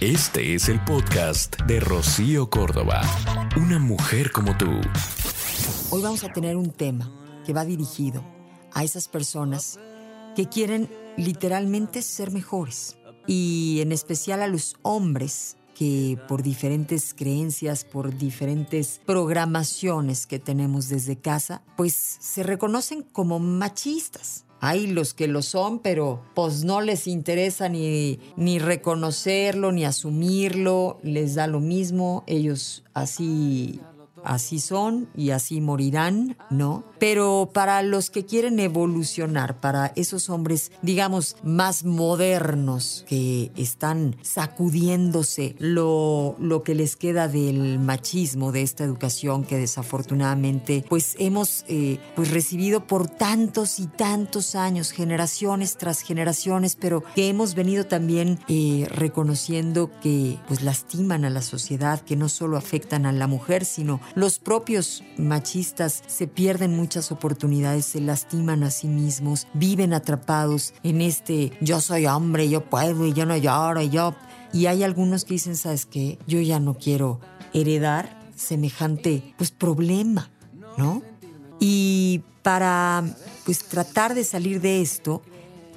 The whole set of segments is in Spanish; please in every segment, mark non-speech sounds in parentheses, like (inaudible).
Este es el podcast de Rocío Córdoba. Una mujer como tú. Hoy vamos a tener un tema que va dirigido a esas personas que quieren literalmente ser mejores y en especial a los hombres que por diferentes creencias, por diferentes programaciones que tenemos desde casa, pues se reconocen como machistas. Hay los que lo son, pero pues no les interesa ni, ni reconocerlo, ni asumirlo, les da lo mismo, ellos así así son y así morirán, ¿no? Pero para los que quieren evolucionar, para esos hombres, digamos, más modernos, que están sacudiéndose lo, lo que les queda del machismo, de esta educación que desafortunadamente, pues hemos eh, pues recibido por tantos y tantos años, generaciones tras generaciones, pero que hemos venido también eh, reconociendo que pues lastiman a la sociedad, que no solo afectan a la mujer, sino los propios machistas se pierden muchas oportunidades, se lastiman a sí mismos, viven atrapados en este yo soy hombre, yo puedo y yo no lloro y yo... Y hay algunos que dicen, ¿sabes qué? Yo ya no quiero heredar semejante pues problema, ¿no? Y para pues tratar de salir de esto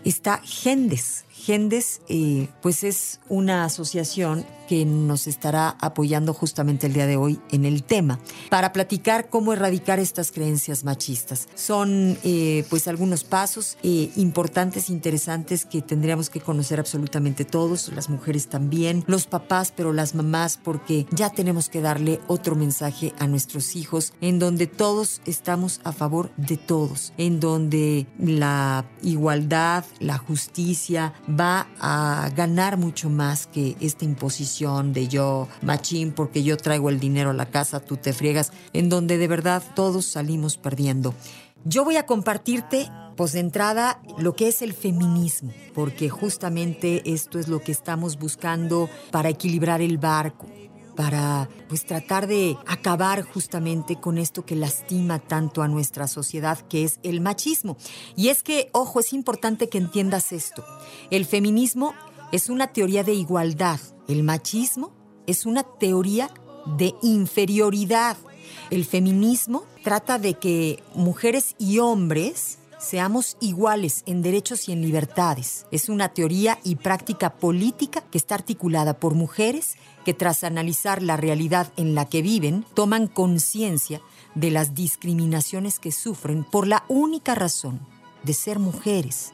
está Gendes. Gendes eh, pues es una asociación que nos estará apoyando justamente el día de hoy en el tema para platicar cómo erradicar estas creencias machistas. Son eh, pues algunos pasos eh, importantes, interesantes que tendríamos que conocer absolutamente todos, las mujeres también, los papás, pero las mamás, porque ya tenemos que darle otro mensaje a nuestros hijos en donde todos estamos a favor de todos, en donde la igualdad, la justicia va a ganar mucho más que esta imposición de yo machín porque yo traigo el dinero a la casa, tú te friegas, en donde de verdad todos salimos perdiendo. Yo voy a compartirte, pues de entrada, lo que es el feminismo, porque justamente esto es lo que estamos buscando para equilibrar el barco para pues tratar de acabar justamente con esto que lastima tanto a nuestra sociedad que es el machismo. Y es que, ojo, es importante que entiendas esto. El feminismo es una teoría de igualdad. El machismo es una teoría de inferioridad. El feminismo trata de que mujeres y hombres seamos iguales en derechos y en libertades. Es una teoría y práctica política que está articulada por mujeres que tras analizar la realidad en la que viven, toman conciencia de las discriminaciones que sufren por la única razón de ser mujeres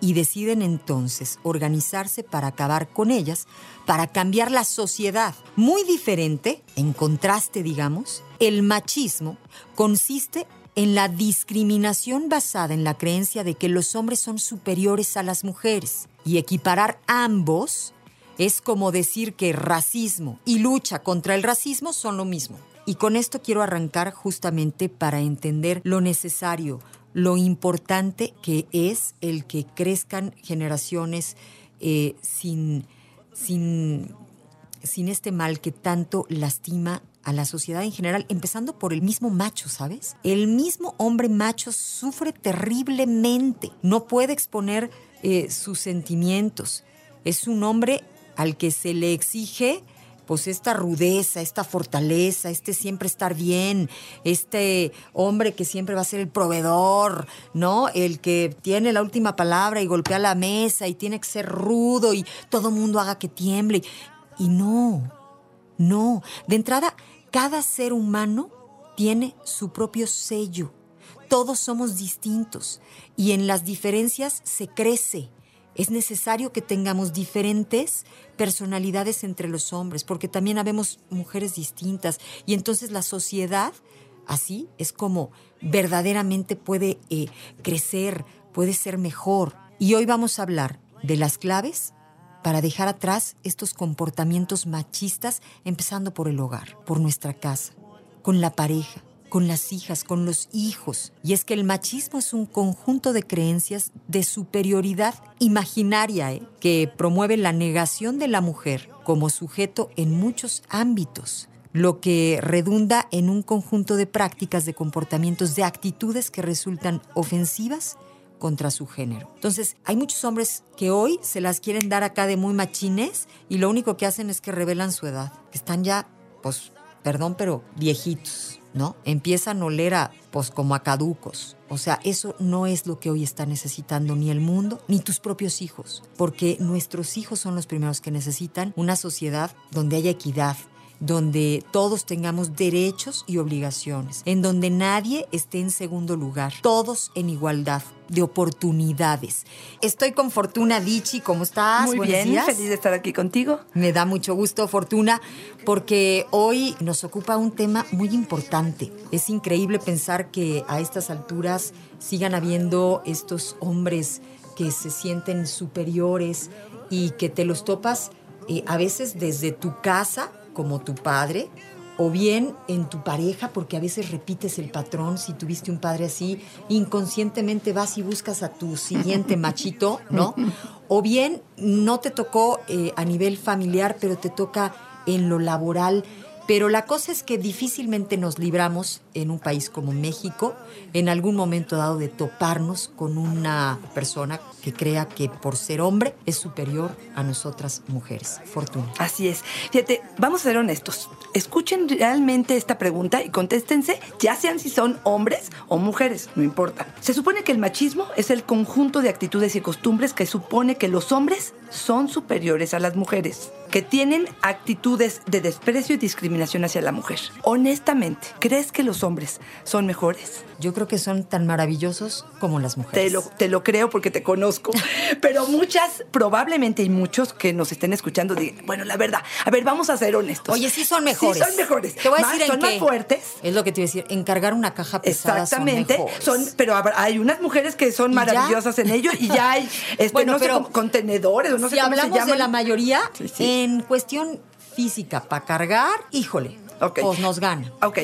y deciden entonces organizarse para acabar con ellas, para cambiar la sociedad. Muy diferente, en contraste, digamos, el machismo consiste en la discriminación basada en la creencia de que los hombres son superiores a las mujeres y equiparar ambos es como decir que racismo y lucha contra el racismo son lo mismo. Y con esto quiero arrancar justamente para entender lo necesario, lo importante que es el que crezcan generaciones eh, sin, sin, sin este mal que tanto lastima a la sociedad en general, empezando por el mismo macho, ¿sabes? El mismo hombre macho sufre terriblemente, no puede exponer eh, sus sentimientos. Es un hombre al que se le exige pues esta rudeza, esta fortaleza, este siempre estar bien, este hombre que siempre va a ser el proveedor, ¿no? El que tiene la última palabra y golpea la mesa y tiene que ser rudo y todo mundo haga que tiemble. Y no, no. De entrada, cada ser humano tiene su propio sello. Todos somos distintos y en las diferencias se crece es necesario que tengamos diferentes personalidades entre los hombres, porque también habemos mujeres distintas y entonces la sociedad así es como verdaderamente puede eh, crecer, puede ser mejor. Y hoy vamos a hablar de las claves para dejar atrás estos comportamientos machistas, empezando por el hogar, por nuestra casa, con la pareja, con las hijas, con los hijos. Y es que el machismo es un conjunto de creencias de superioridad imaginaria ¿eh? que promueve la negación de la mujer como sujeto en muchos ámbitos lo que redunda en un conjunto de prácticas, de comportamientos, de actitudes que resultan ofensivas contra su género. Entonces, hay muchos hombres que hoy se las quieren dar acá de muy machines y lo único que hacen es que revelan su edad. Están ya, pues, perdón, pero viejitos, ¿no? Empiezan a oler a, pues, como a caducos. O sea, eso no es lo que hoy está necesitando ni el mundo, ni tus propios hijos, porque nuestros hijos son los primeros que necesitan una sociedad donde haya equidad, donde todos tengamos derechos y obligaciones, en donde nadie esté en segundo lugar, todos en igualdad de oportunidades. Estoy con Fortuna Dichi, ¿cómo estás? Muy Buenos bien, días. feliz de estar aquí contigo. Me da mucho gusto, Fortuna, porque hoy nos ocupa un tema muy importante. Es increíble pensar que a estas alturas sigan habiendo estos hombres que se sienten superiores y que te los topas eh, a veces desde tu casa, como tu padre, o bien en tu pareja, porque a veces repites el patrón, si tuviste un padre así, inconscientemente vas y buscas a tu siguiente (laughs) machito, ¿no? O bien no te tocó eh, a nivel familiar, pero te toca en lo laboral. Pero la cosa es que difícilmente nos libramos en un país como México, en algún momento dado, de toparnos con una persona que crea que por ser hombre es superior a nosotras mujeres. Fortuna. Así es. Fíjate, vamos a ser honestos. Escuchen realmente esta pregunta y contéstense, ya sean si son hombres o mujeres, no importa. Se supone que el machismo es el conjunto de actitudes y costumbres que supone que los hombres son superiores a las mujeres, que tienen actitudes de desprecio y discriminación hacia la mujer. Honestamente, ¿crees que los hombres son mejores? Yo creo que son tan maravillosos como las mujeres. Te lo, te lo creo porque te conozco. (laughs) Pero muchas, probablemente y muchos que nos estén escuchando, digan, bueno, la verdad, a ver, vamos a ser honestos. Oye, sí son mejores. Sí son mejores. Te voy a Más- decir en son más fuertes. Es lo que te iba a decir. Encargar una caja pesada Exactamente, son pero hay unas mujeres que son maravillosas en ello y ya hay, (laughs) este, Bueno, no sé, pero como contenedores, no si sé cómo se hablamos de la mayoría, Sí, sí. en cuestión física, para cargar, híjole, Pues nos gana. Ok,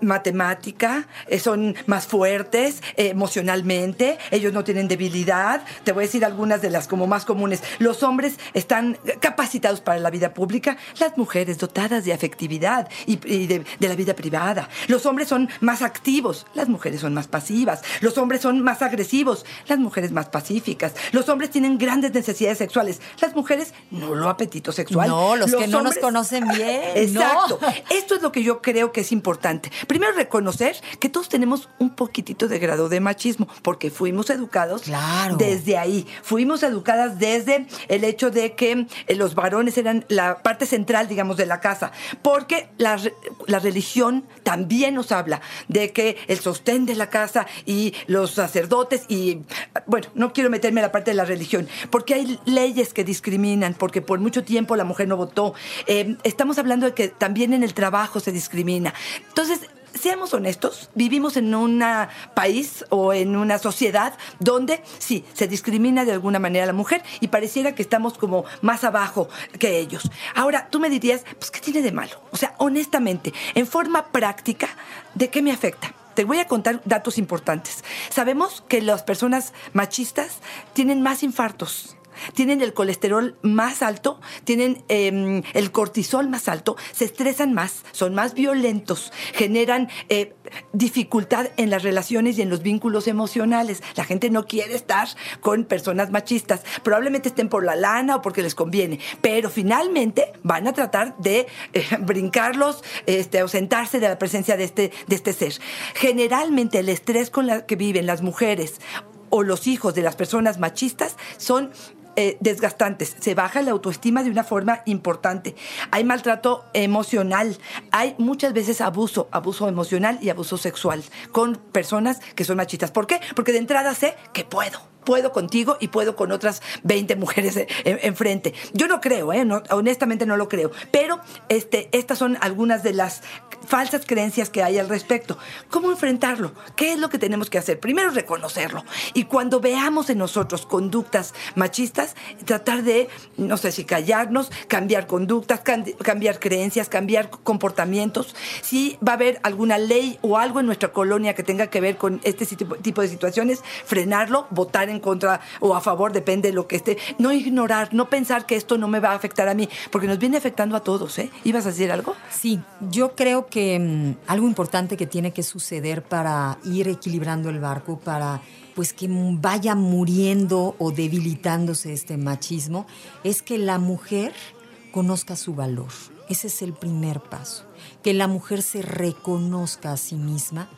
matemática, eh, son más fuertes eh, emocionalmente, ellos no tienen debilidad. Te voy a decir algunas de las como más comunes. Los hombres están capacitados para la vida pública, las mujeres dotadas de afectividad y, y de, de la vida privada. Los hombres son más activos, las mujeres son más pasivas. Los hombres son más agresivos, las mujeres más pacíficas. Los hombres tienen grandes necesidades sexuales, las mujeres no lo apetito sexual. No, los que no nos conocen bien, (laughs) Exacto. no. Esto es lo que yo creo que es importante. Primero, reconocer que todos tenemos un poquitito de grado de machismo, porque fuimos educados Claro. desde ahí. Fuimos educadas desde el hecho de que eh, los varones eran la parte central, digamos, de la casa, porque la, la religión también nos habla de que el sostén de la casa y los sacerdotes y, bueno, no quiero meterme en la parte de la religión, porque hay leyes que discriminan, porque por mucho tiempo la mujer no votó. Eh, estamos hablando de que también en el trabajo se discrimina. Entonces, seamos honestos, vivimos en un país o en una sociedad donde sí, se discrimina de alguna manera a la mujer y pareciera que estamos como más abajo que ellos. Ahora, tú me dirías, pues, ¿qué tiene de malo? O sea, honestamente, en forma práctica, ¿de qué me afecta? Te voy a contar datos importantes. Sabemos que las personas machistas tienen más infartos tienen el colesterol más alto, tienen eh, el cortisol más alto, se estresan más, son más violentos, generan eh, dificultad en las relaciones y en los vínculos emocionales. La gente no quiere estar con personas machistas. Probablemente estén por la lana o porque les conviene, pero finalmente van a tratar de eh, brincarlos, este, ausentarse de la presencia de este, de este ser. Generalmente el estrés con el que viven las mujeres o los hijos de las personas machistas son eh, desgastantes. Se baja la autoestima de una forma importante. Hay maltrato emocional. Hay muchas veces abuso, abuso emocional y abuso sexual con personas que son machistas. ¿Por qué? Porque de entrada sé que puedo. Puedo contigo y puedo con otras 20 mujeres en- enfrente. Yo no creo, ¿eh? Honestamente no lo creo. Pero este, estas son algunas de las falsas creencias que hay al respecto. ¿Cómo enfrentarlo? ¿Qué es lo que tenemos que hacer? Primero reconocerlo. Y cuando veamos en nosotros conductas machistas, tratar de, no sé si callarnos, cambiar conductas, cambiar creencias, cambiar comportamientos. Si va a haber alguna ley o algo en nuestra colonia que tenga que ver con este tipo de situaciones, frenarlo, votar en contra o a favor, depende de lo que esté. No ignorar, no pensar que esto no me va a afectar a mí, porque nos viene afectando a todos, ¿eh? ¿Ibas a decir algo? Sí, yo creo que mm, algo importante que tiene que suceder para ir equilibrando el barco, para pues que vaya muriendo o debilitándose este machismo, es que la mujer conozca su valor. Ese es el primer paso. Que la mujer se reconozca a sí misma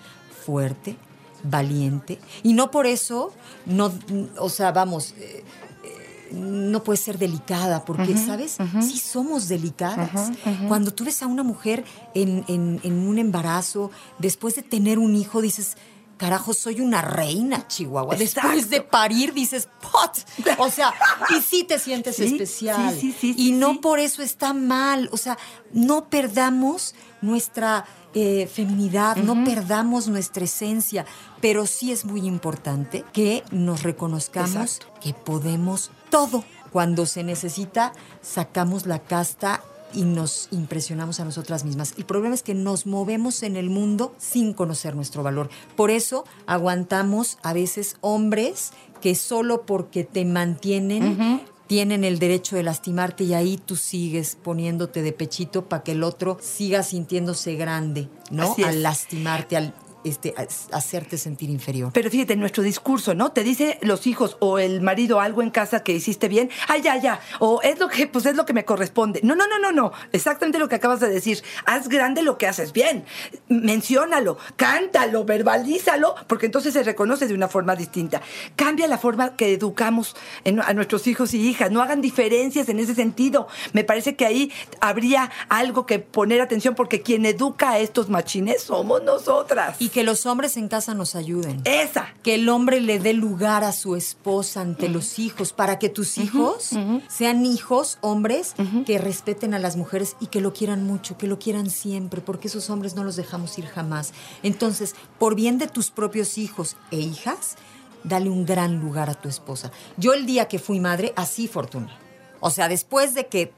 fuerte, valiente. Y no por eso, no, o sea, vamos, eh, eh, no puede ser delicada, porque, ¿sabes? Sí somos delicadas. Cuando tú ves a una mujer en, en, un embarazo, después de tener un hijo, dices, carajo, soy una reina, Chihuahua. Después de parir dices, pot. O sea, y sí te sientes especial. Sí, sí, y no por eso está mal. O sea, no perdamos nuestra eh, feminidad, no perdamos nuestra esencia, pero sí es muy importante que nos reconozcamos que podemos todo. Cuando se necesita, sacamos la casta y nos impresionamos a nosotras mismas. El problema es que nos movemos en el mundo sin conocer nuestro valor. Por eso aguantamos a veces hombres que solo porque te mantienen tienen el derecho de lastimarte y ahí tú sigues poniéndote de pechito para que el otro siga sintiéndose grande, ¿no? Al lastimarte, al este, hacerte sentir inferior. Pero fíjate, nuestro discurso, ¿no? Te dice los hijos o el marido algo en casa que hiciste bien, ay, ya, ya, o es lo que, pues es lo que me corresponde. No, no, no, no, no, exactamente lo que acabas de decir. Haz grande lo que haces bien, menciónalo, cántalo, verbalízalo, porque entonces se reconoce de una forma distinta. Cambia la forma que educamos a nuestros hijos y hijas, no hagan diferencias en ese sentido. Me parece que ahí habría algo que poner atención, porque quien educa a estos machines somos nosotras que los hombres en casa nos ayuden. Esa. Que el hombre le dé lugar a su esposa ante los hijos, para que tus hijos sean hijos, hombres, que respeten a las mujeres y que lo quieran mucho, que lo quieran siempre, porque esos hombres no los dejamos ir jamás. Entonces, por bien de tus propios hijos e hijas, dale un gran lugar a tu esposa. Yo el día que fui madre, así fortuna. O sea, después de que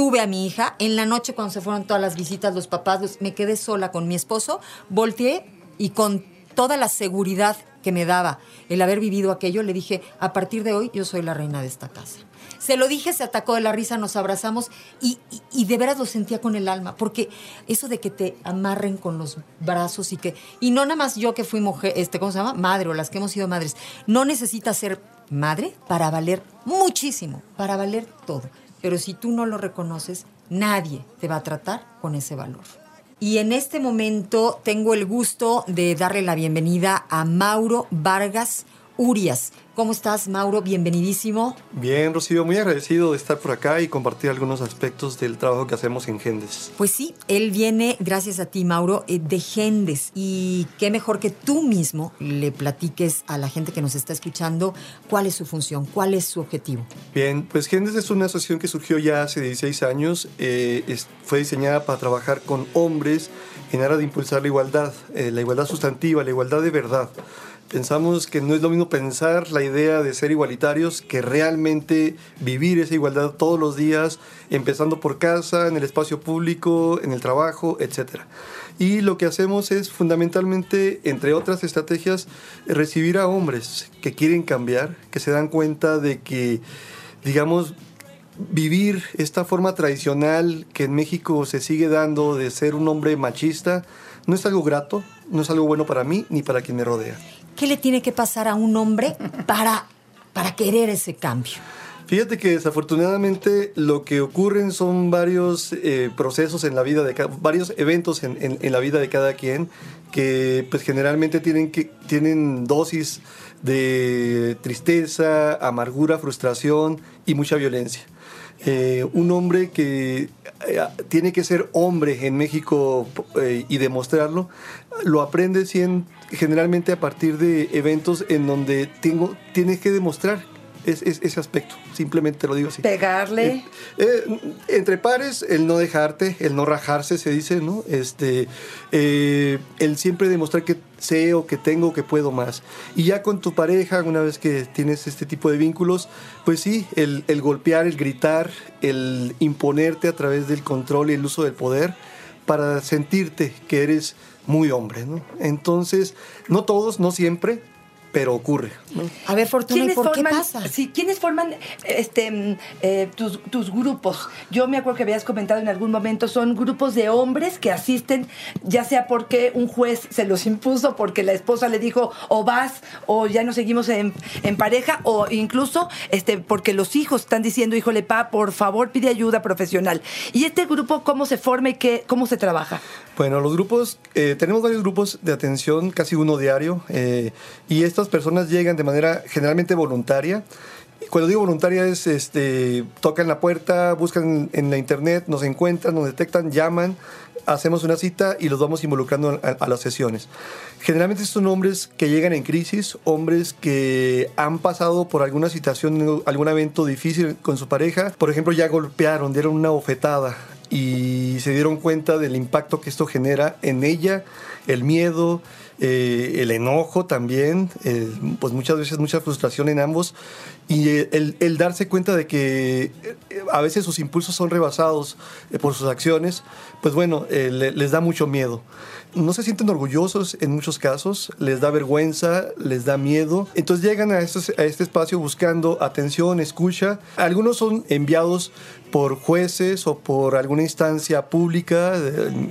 tuve a mi hija. En la noche, cuando se fueron todas las visitas, los papás, me quedé sola con mi esposo, volteé y con toda la seguridad que me daba el haber vivido aquello, le dije, a partir de hoy yo soy la reina de esta casa. Se lo dije, se atacó de la risa, nos abrazamos y, de veras lo sentía con el alma, porque eso de que te amarren con los brazos y que, y no nada más yo que fui mujer, este, ¿cómo se llama? Madre o las que hemos sido madres, no necesitas ser madre para valer muchísimo, para valer todo. Pero si tú no lo reconoces, nadie te va a tratar con ese valor. Y en este momento tengo el gusto de darle la bienvenida a Mauro Vargas Urias. ¿Cómo estás, Mauro? Bienvenidísimo. Bien, Rocío, muy agradecido de estar por acá y compartir algunos aspectos del trabajo que hacemos en Gendes. Pues sí, él viene, gracias a ti, Mauro, eh, de Gendes. Y qué mejor que tú mismo le platiques a la gente que nos está escuchando cuál es su función, cuál es su objetivo. Bien, pues Gendes es una asociación que surgió ya hace 16 años. Eh, fue diseñada para trabajar con hombres en aras de impulsar la igualdad, eh, la igualdad sustantiva, la igualdad de verdad. Pensamos que no es lo mismo pensar la idea de ser igualitarios que realmente vivir esa igualdad todos los días, empezando por casa, en el espacio público, en el trabajo, etc. Y lo que hacemos es fundamentalmente, entre otras estrategias, recibir a hombres que quieren cambiar, que se dan cuenta de que, digamos, vivir esta forma tradicional que en México se sigue dando de ser un hombre machista, no es algo grato, no es algo bueno para mí ni para quien me rodea. ¿Qué le tiene que pasar a un hombre para, para querer ese cambio? Fíjate que desafortunadamente lo que ocurren son varios eh, procesos en la vida de varios eventos en, en, la vida de cada quien que pues generalmente tienen, que, tienen dosis de tristeza, amargura, frustración y mucha violencia. Eh, un hombre que eh, tiene que ser hombre en México y demostrarlo, lo aprende generalmente a partir de eventos en donde tengo, tienes que demostrar es, ese aspecto, simplemente lo digo así. Pegarle. Eh, eh, entre pares, el no dejarte, el no rajarse, se dice, ¿no? Este, eh, el siempre demostrar que sé o que tengo o que puedo más. Y ya con tu pareja, una vez que tienes este tipo de vínculos, pues sí, el, el golpear, el gritar, el imponerte a través del control y el uso del poder para sentirte que eres muy hombre, ¿no? Entonces, no todos, no siempre, pero ocurre. A ver, Fortuna, ¿y por qué forman, pasa? Sí, ¿quiénes forman este, mm, eh, tus, tus grupos? Yo me acuerdo que habías comentado en algún momento, son grupos de hombres que asisten, ya sea porque un juez se los impuso, porque la esposa le dijo, o vas, o ya no seguimos en, en pareja, o incluso este, porque los hijos están diciendo, híjole, pa, por favor, pide ayuda profesional. ¿Y este grupo cómo se forma y qué, cómo se trabaja? Bueno, los grupos, eh, tenemos varios grupos de atención, casi uno diario, eh, y estas personas llegan de manera generalmente voluntaria. Cuando digo voluntaria es, este, tocan la puerta, buscan en la internet, nos encuentran, nos detectan, llaman, hacemos una cita y los vamos involucrando a, a las sesiones. Generalmente son hombres que llegan en crisis, hombres que han pasado por alguna situación, algún evento difícil con su pareja. Por ejemplo, ya golpearon, dieron una bofetada y se dieron cuenta del impacto que esto genera en ella, el miedo, eh, el enojo también, pues muchas veces mucha frustración en ambos. Y el, el darse cuenta de que eh, a veces sus impulsos son rebasados eh, por sus acciones, pues bueno, eh, le- les da mucho miedo. No se sienten orgullosos en muchos casos, les da vergüenza, les da miedo. Entonces llegan a, estos- a este espacio buscando atención, escucha. Algunos son enviados por jueces o por alguna instancia pública,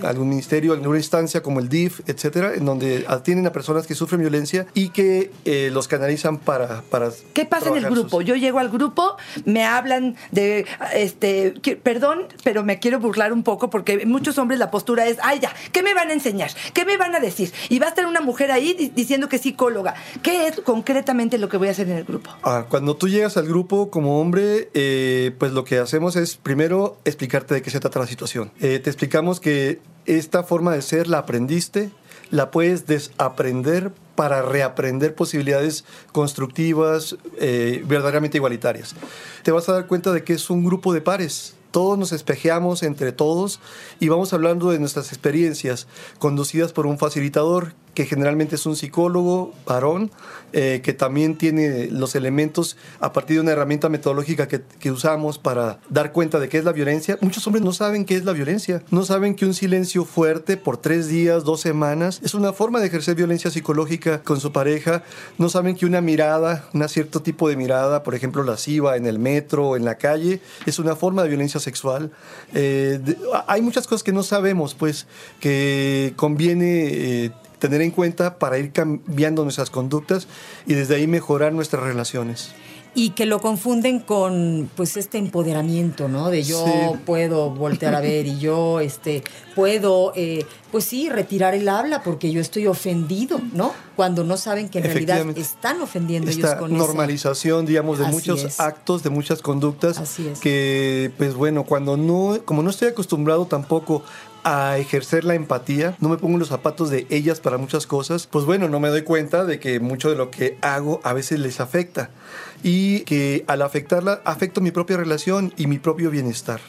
algún ministerio, alguna instancia como el DIF, etcétera, en donde atienden a personas que sufren violencia y que eh, los canalizan para, para ¿Qué pasa en el sus- grupo? Yo llego al grupo, me hablan de, este, perdón, pero me quiero burlar un poco porque muchos hombres la postura es, ay ya, ¿qué me van a enseñar? ¿Qué me van a decir? Y va a estar una mujer ahí di- diciendo que es psicóloga. ¿Qué es concretamente lo que voy a hacer en el grupo? Ah, cuando tú llegas al grupo como hombre, eh, pues lo que hacemos es primero explicarte de qué se trata la situación. Eh, te explicamos que esta forma de ser la aprendiste, la puedes desaprender para reaprender posibilidades constructivas, eh, verdaderamente igualitarias. Te vas a dar cuenta de que es un grupo de pares. Todos nos espejeamos entre todos y vamos hablando de nuestras experiencias conducidas por un facilitador que generalmente es un psicólogo varón eh, que también tiene los elementos a partir de una herramienta metodológica que, usamos para dar cuenta de qué es la violencia. Muchos hombres no saben qué es la violencia, no saben que un silencio fuerte por tres días, dos semanas, es una forma de ejercer violencia psicológica con su pareja, no saben que una mirada, un cierto tipo de mirada, por ejemplo lasciva en el metro en la calle, es una forma de violencia sexual. Eh, de- hay muchas cosas que no sabemos, pues, que conviene... eh, tener en cuenta para ir cambiando nuestras conductas y desde ahí mejorar nuestras relaciones. Y que lo confunden con pues este empoderamiento, ¿no? De yo Sí. puedo voltear a ver y yo este puedo eh, pues sí retirar el habla porque yo estoy ofendido, ¿no? Cuando no saben que en realidad están ofendiendo ellos Esta con ese- normalización, digamos, de Así muchos es. actos, de muchas conductas Así es. que, pues bueno, cuando no, como no estoy acostumbrado tampoco a ejercer la empatía, no me pongo en los zapatos de ellas para muchas cosas, pues bueno, no me doy cuenta de que mucho de lo que hago a veces les afecta y que al afectarla afecto mi propia relación y mi propio bienestar.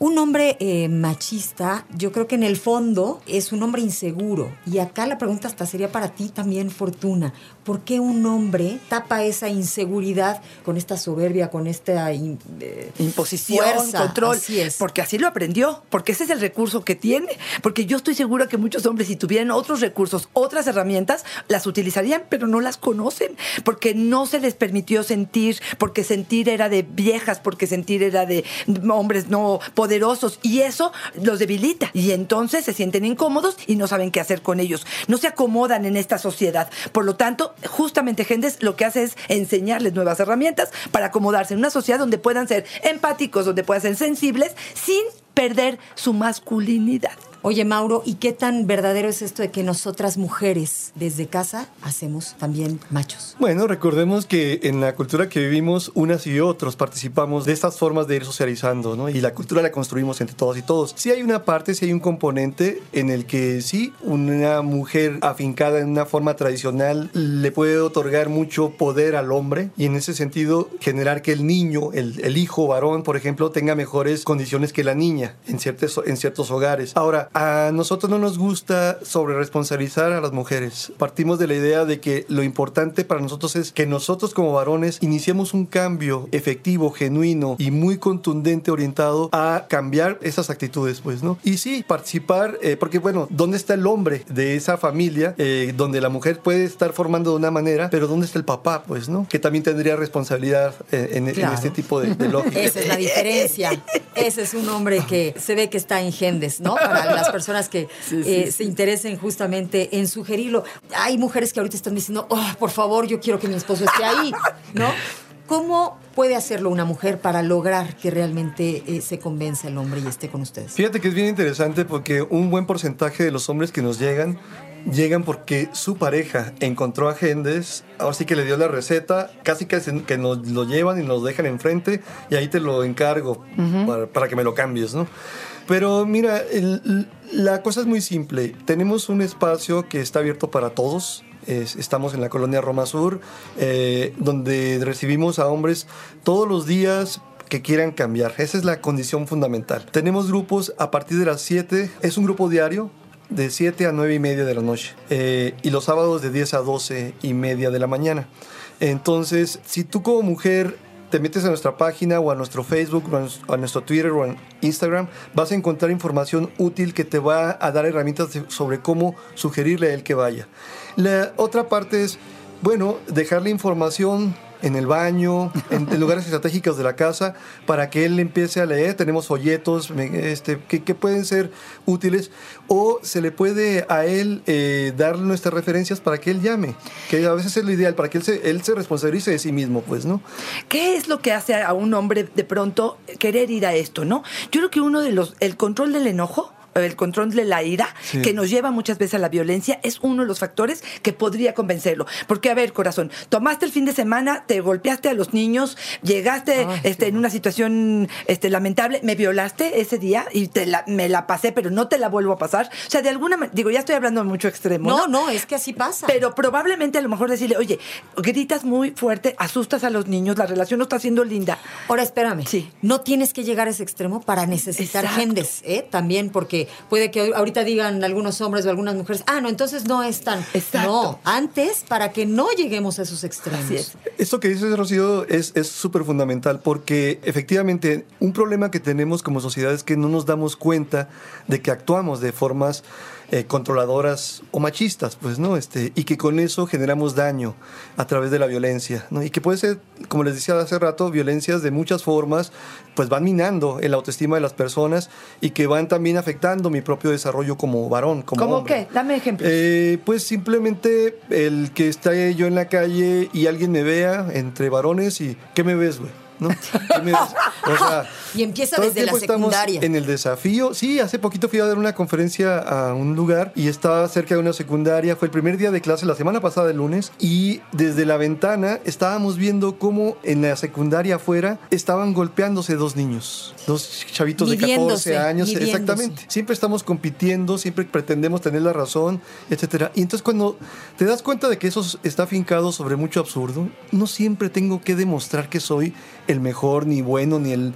Un hombre eh, machista, yo creo que en el fondo es un hombre inseguro. Y acá la pregunta hasta sería para ti también, Fortuna. ¿Por qué un hombre tapa esa inseguridad con esta soberbia, con esta in- eh, Imposición, fuerza? control. Así es. Porque así lo aprendió, porque ese es el recurso que tiene. Porque yo estoy segura que muchos hombres, si tuvieran otros recursos, otras herramientas, las utilizarían, pero no las conocen. Porque no se les permitió sentir, porque sentir era de viejas, porque sentir era de hombres no poderosos. Y eso los debilita. Y entonces se sienten incómodos y no saben qué hacer con ellos. No se acomodan en esta sociedad. Por lo tanto, justamente Gendes lo que hace es enseñarles nuevas herramientas para acomodarse en una sociedad donde puedan ser empáticos, donde puedan ser sensibles, sin perder su masculinidad. Oye, Mauro, ¿y qué tan verdadero es esto de que nosotras mujeres desde casa hacemos también machos? Bueno, recordemos que en la cultura que vivimos, unas y otros participamos de estas formas de ir socializando, ¿no? Y la cultura la construimos entre todas y todos. Sí hay una parte, sí hay un componente en el que sí, una mujer afincada en una forma tradicional le puede otorgar mucho poder al hombre y en ese sentido generar que el niño, el, hijo varón, por ejemplo, tenga mejores condiciones que la niña en ciertos, en ciertos hogares. Ahora, A nosotros no nos gusta sobre responsabilizar a las mujeres. Partimos de la idea de que lo importante para nosotros es que nosotros como varones iniciemos un cambio efectivo, genuino y muy contundente orientado a cambiar esas actitudes, pues, ¿no? Y sí, participar, eh, porque bueno, ¿dónde está el hombre de esa familia eh, donde la mujer puede estar formando de una manera, pero ¿dónde está el papá, pues, ¿no? Que también tendría responsabilidad eh, en, en este tipo de, de (laughs) lógica. Esa es la diferencia. Ese es un hombre que se ve que está en Gendes, ¿no? Para las personas que (laughs) eh, se interesen justamente en sugerirlo. Hay mujeres que ahorita están diciendo, oh, por favor, yo quiero que mi esposo esté ahí, ¿no? ¿Cómo puede hacerlo una mujer para lograr que realmente eh, se convenza el hombre y esté con ustedes? Fíjate que es bien interesante porque un buen porcentaje de los hombres que nos llegan llegan porque su pareja encontró a Gendes, ahora sí que le dio la receta, casi que, se- que nos lo llevan y nos dejan enfrente y ahí te lo encargo para, para que me lo cambies, ¿no? Pero mira, la cosa es muy simple. Tenemos un espacio que está abierto para todos. Es- estamos en la colonia Roma Sur, eh, donde recibimos a hombres todos los días que quieran cambiar. Esa es la condición fundamental. Tenemos grupos a partir de las 7, es un grupo diario de 7 a 9 y media de la noche eh, y los sábados de 10 a 12 y media de la mañana. Entonces, si tú como mujer te metes a nuestra página o a nuestro Facebook o a nues- a nuestro Twitter o a Instagram, vas a encontrar información útil que te va a dar herramientas sobre cómo sugerirle a él que vaya. La otra parte es, bueno, dejarle información en el baño, en, lugares estratégicos de la casa, para que él empiece a leer. Tenemos folletos este, que, que pueden ser útiles, o se le puede a él eh, dar nuestras referencias para que él llame, que a veces es lo ideal, para que él se, él se responsabilice de sí mismo, pues, ¿no? ¿Qué es lo que hace a un hombre de pronto querer ir a esto, no? Yo creo que uno de los, el control del enojo, el control de la ira, Sí. que nos lleva muchas veces a la violencia, es uno de los factores que podría convencerlo. Porque, a ver, corazón, tomaste el fin de semana, te golpeaste a los niños, llegaste Ay, este, en una situación este, lamentable, me violaste ese día y te la- me la pasé, pero no te la vuelvo a pasar. O sea, de alguna manera, digo, ya estoy hablando de mucho extremo. No, no, es que así pasa. Pero probablemente a lo mejor decirle, oye, gritas muy fuerte, asustas a los niños, la relación no está siendo linda. Ahora espérame, Sí. no tienes que llegar a ese extremo para necesitar Exacto. gendes, ¿eh? También porque puede que ahorita digan algunos hombres o algunas mujeres, ah, no, entonces no es tan... Exacto. No, antes para que no lleguemos a esos extremos. Así es. Esto que dices, Rocío, es es súper fundamental porque efectivamente un problema que tenemos como sociedad es que no nos damos cuenta de que actuamos de formas eh, controladoras o machistas, pues, ¿no? Este, y que con eso generamos daño a través de la violencia, ¿no? Y que puede ser, como les decía hace rato, violencias de muchas formas, pues van minando el autoestima de las personas y que van también afectando mi propio desarrollo como varón, como ¿Cómo hombre. qué? Dame ejemplos. Eh, pues simplemente el que está yo en la calle y alguien me vea entre varones y ¿qué me ves, güey? ¿No? (laughs) Y empieza todo el desde la estamos secundaria. En el desafío. Sí, hace poquito fui a dar una conferencia a un lugar y estaba cerca de una secundaria. Fue el primer día de clase la semana pasada, el lunes, y desde la ventana estábamos viendo cómo en la secundaria afuera estaban golpeándose dos niños, dos chavitos de 14 Midiéndose, años, midiéndose. exactamente. Siempre estamos compitiendo, siempre pretendemos tener la razón, etcétera. Y entonces cuando te das cuenta de que eso está afincado sobre mucho absurdo, no siempre tengo que demostrar que soy el mejor, ni bueno, ni el...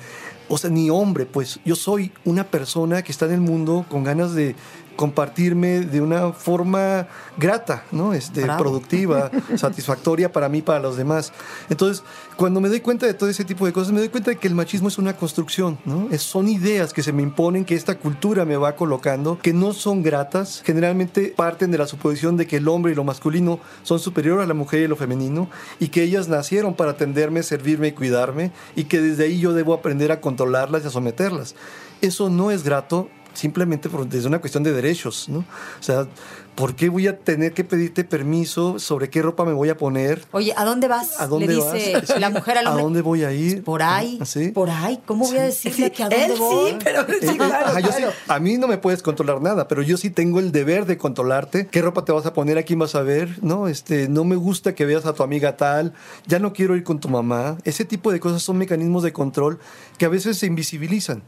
O sea, ni hombre, pues. Yo soy una persona que está en el mundo con ganas de compartirme de una forma grata, ¿no? Este, Bravo. productiva, (laughs) satisfactoria para mí, para los demás. Entonces, cuando me doy cuenta de todo ese tipo de cosas, me doy cuenta de que el machismo es una construcción, ¿no? Es- son ideas que se me imponen, que esta cultura me va colocando, que no son gratas. Generalmente parten de la suposición de que el hombre y lo masculino son superior a la mujer y lo femenino, y que ellas nacieron para atenderme, servirme y cuidarme, y que desde ahí yo debo aprender a controlarlas y a someterlas. Eso no es grato simplemente por, desde una cuestión de derechos, ¿no? O sea, ¿por qué voy a tener que pedirte permiso sobre qué ropa me voy a poner? Oye, ¿a dónde vas? ¿A dónde Le dice vas? la (laughs) mujer al ¿A hombre. dónde voy a ir? Por ahí, ¿Sí? por ahí. ¿Cómo voy a decirle Sí, que a dónde él voy? sí, pero (laughs) sí, claro, ajá, yo sí- claro. a mí no me puedes controlar nada, pero yo sí tengo el deber de controlarte. ¿Qué ropa te vas a poner? ¿A quién vas a ver? No, este, no me gusta que veas a tu amiga tal. Ya no quiero ir con tu mamá. Ese tipo de cosas son mecanismos de control que a veces se invisibilizan.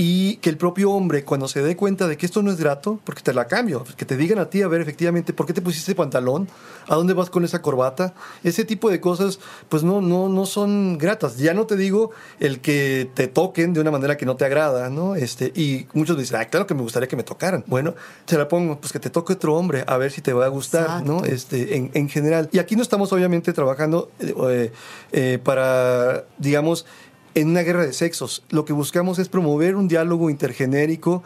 Y que el propio hombre, cuando se dé cuenta de que esto no es grato, porque te la cambio, que te digan a ti a ver efectivamente por qué te pusiste pantalón, a dónde vas con esa corbata. Ese tipo de cosas, pues no, no, no son gratas. Ya no te digo el que te toquen de una manera que no te agrada, ¿no? Este, y muchos dicen, ah, claro que me gustaría que me tocaran. Bueno, se la pongo, pues que te toque otro hombre, a ver si te va a gustar, ¿no? Este, en, en, general. Y aquí no estamos obviamente trabajando eh, eh, para, digamos, en una guerra de sexos. Lo que buscamos es promover un diálogo intergenérico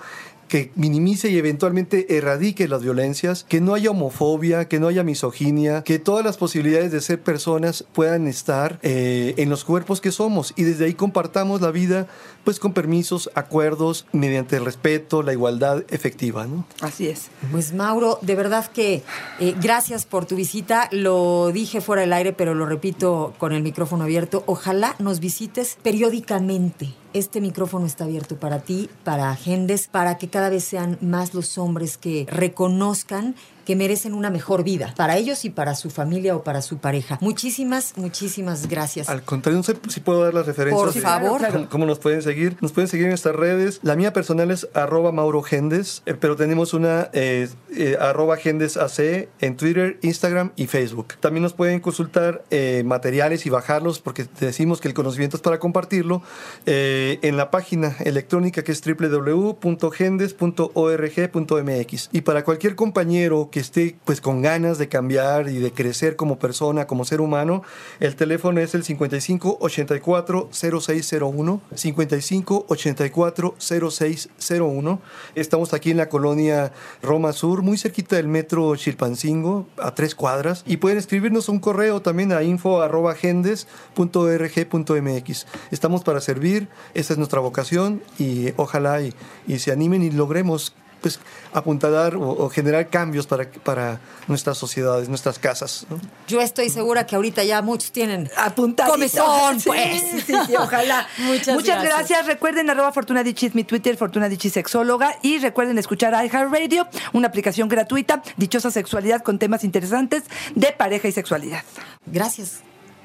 que minimice y eventualmente erradique las violencias, que no haya homofobia, que no haya misoginia, que todas las posibilidades de ser personas puedan estar eh, en los cuerpos que somos y desde ahí compartamos la vida pues con permisos, acuerdos, mediante el respeto, la igualdad efectiva. ¿no? Así es. Pues Mauro, de verdad que eh, gracias por tu visita. Lo dije fuera del aire, pero lo repito con el micrófono abierto. Ojalá nos visites periódicamente este micrófono está abierto para ti, para Agendes, para que cada vez sean más los hombres que reconozcan que merecen una mejor vida para ellos y para su familia o para su pareja. Muchísimas, muchísimas gracias. Al contrario, no sé si puedo dar las referencias. Por favor. ¿Cómo, nos pueden seguir? Nos pueden seguir en nuestras redes. La mía personal es arroba Mauro Gendes, eh, pero tenemos una eh, eh, arroba Gendes AC en Twitter, Instagram y Facebook. También nos pueden consultar materiales y bajarlos porque decimos que el conocimiento es para compartirlo en la página electrónica que es www.gendes.org.mx. Y para cualquier compañero que esté pues con ganas de cambiar y de crecer como persona, como ser humano, el teléfono es el 55 84 0601 55 84 0601. Estamos aquí en la colonia Roma Sur, muy cerquita del metro Chilpancingo, a tres cuadras y pueden escribirnos un correo también a info@gendes.org.mx. Estamos para servir, esa es nuestra vocación y ojalá y, y se animen y logremos pues, apuntalar o, generar cambios para, para nuestras sociedades, nuestras casas. Yo estoy segura que ahorita ya muchos tienen apuntado. Comezón, pues. Sí, sí, ojalá. (laughs) Muchas, Muchas gracias. Recuerden arroba Fortuna Dichis, mi Twitter, Fortuna Dichis Sexóloga. Y recuerden escuchar iHeartRadio, una aplicación gratuita, Dichosa Sexualidad con temas interesantes de pareja y sexualidad. Gracias,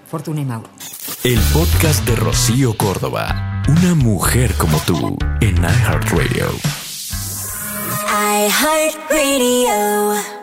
Fortuna y Mauro. El podcast de Rocío Córdoba. Una mujer como tú en iHeartRadio. iHeartRadio.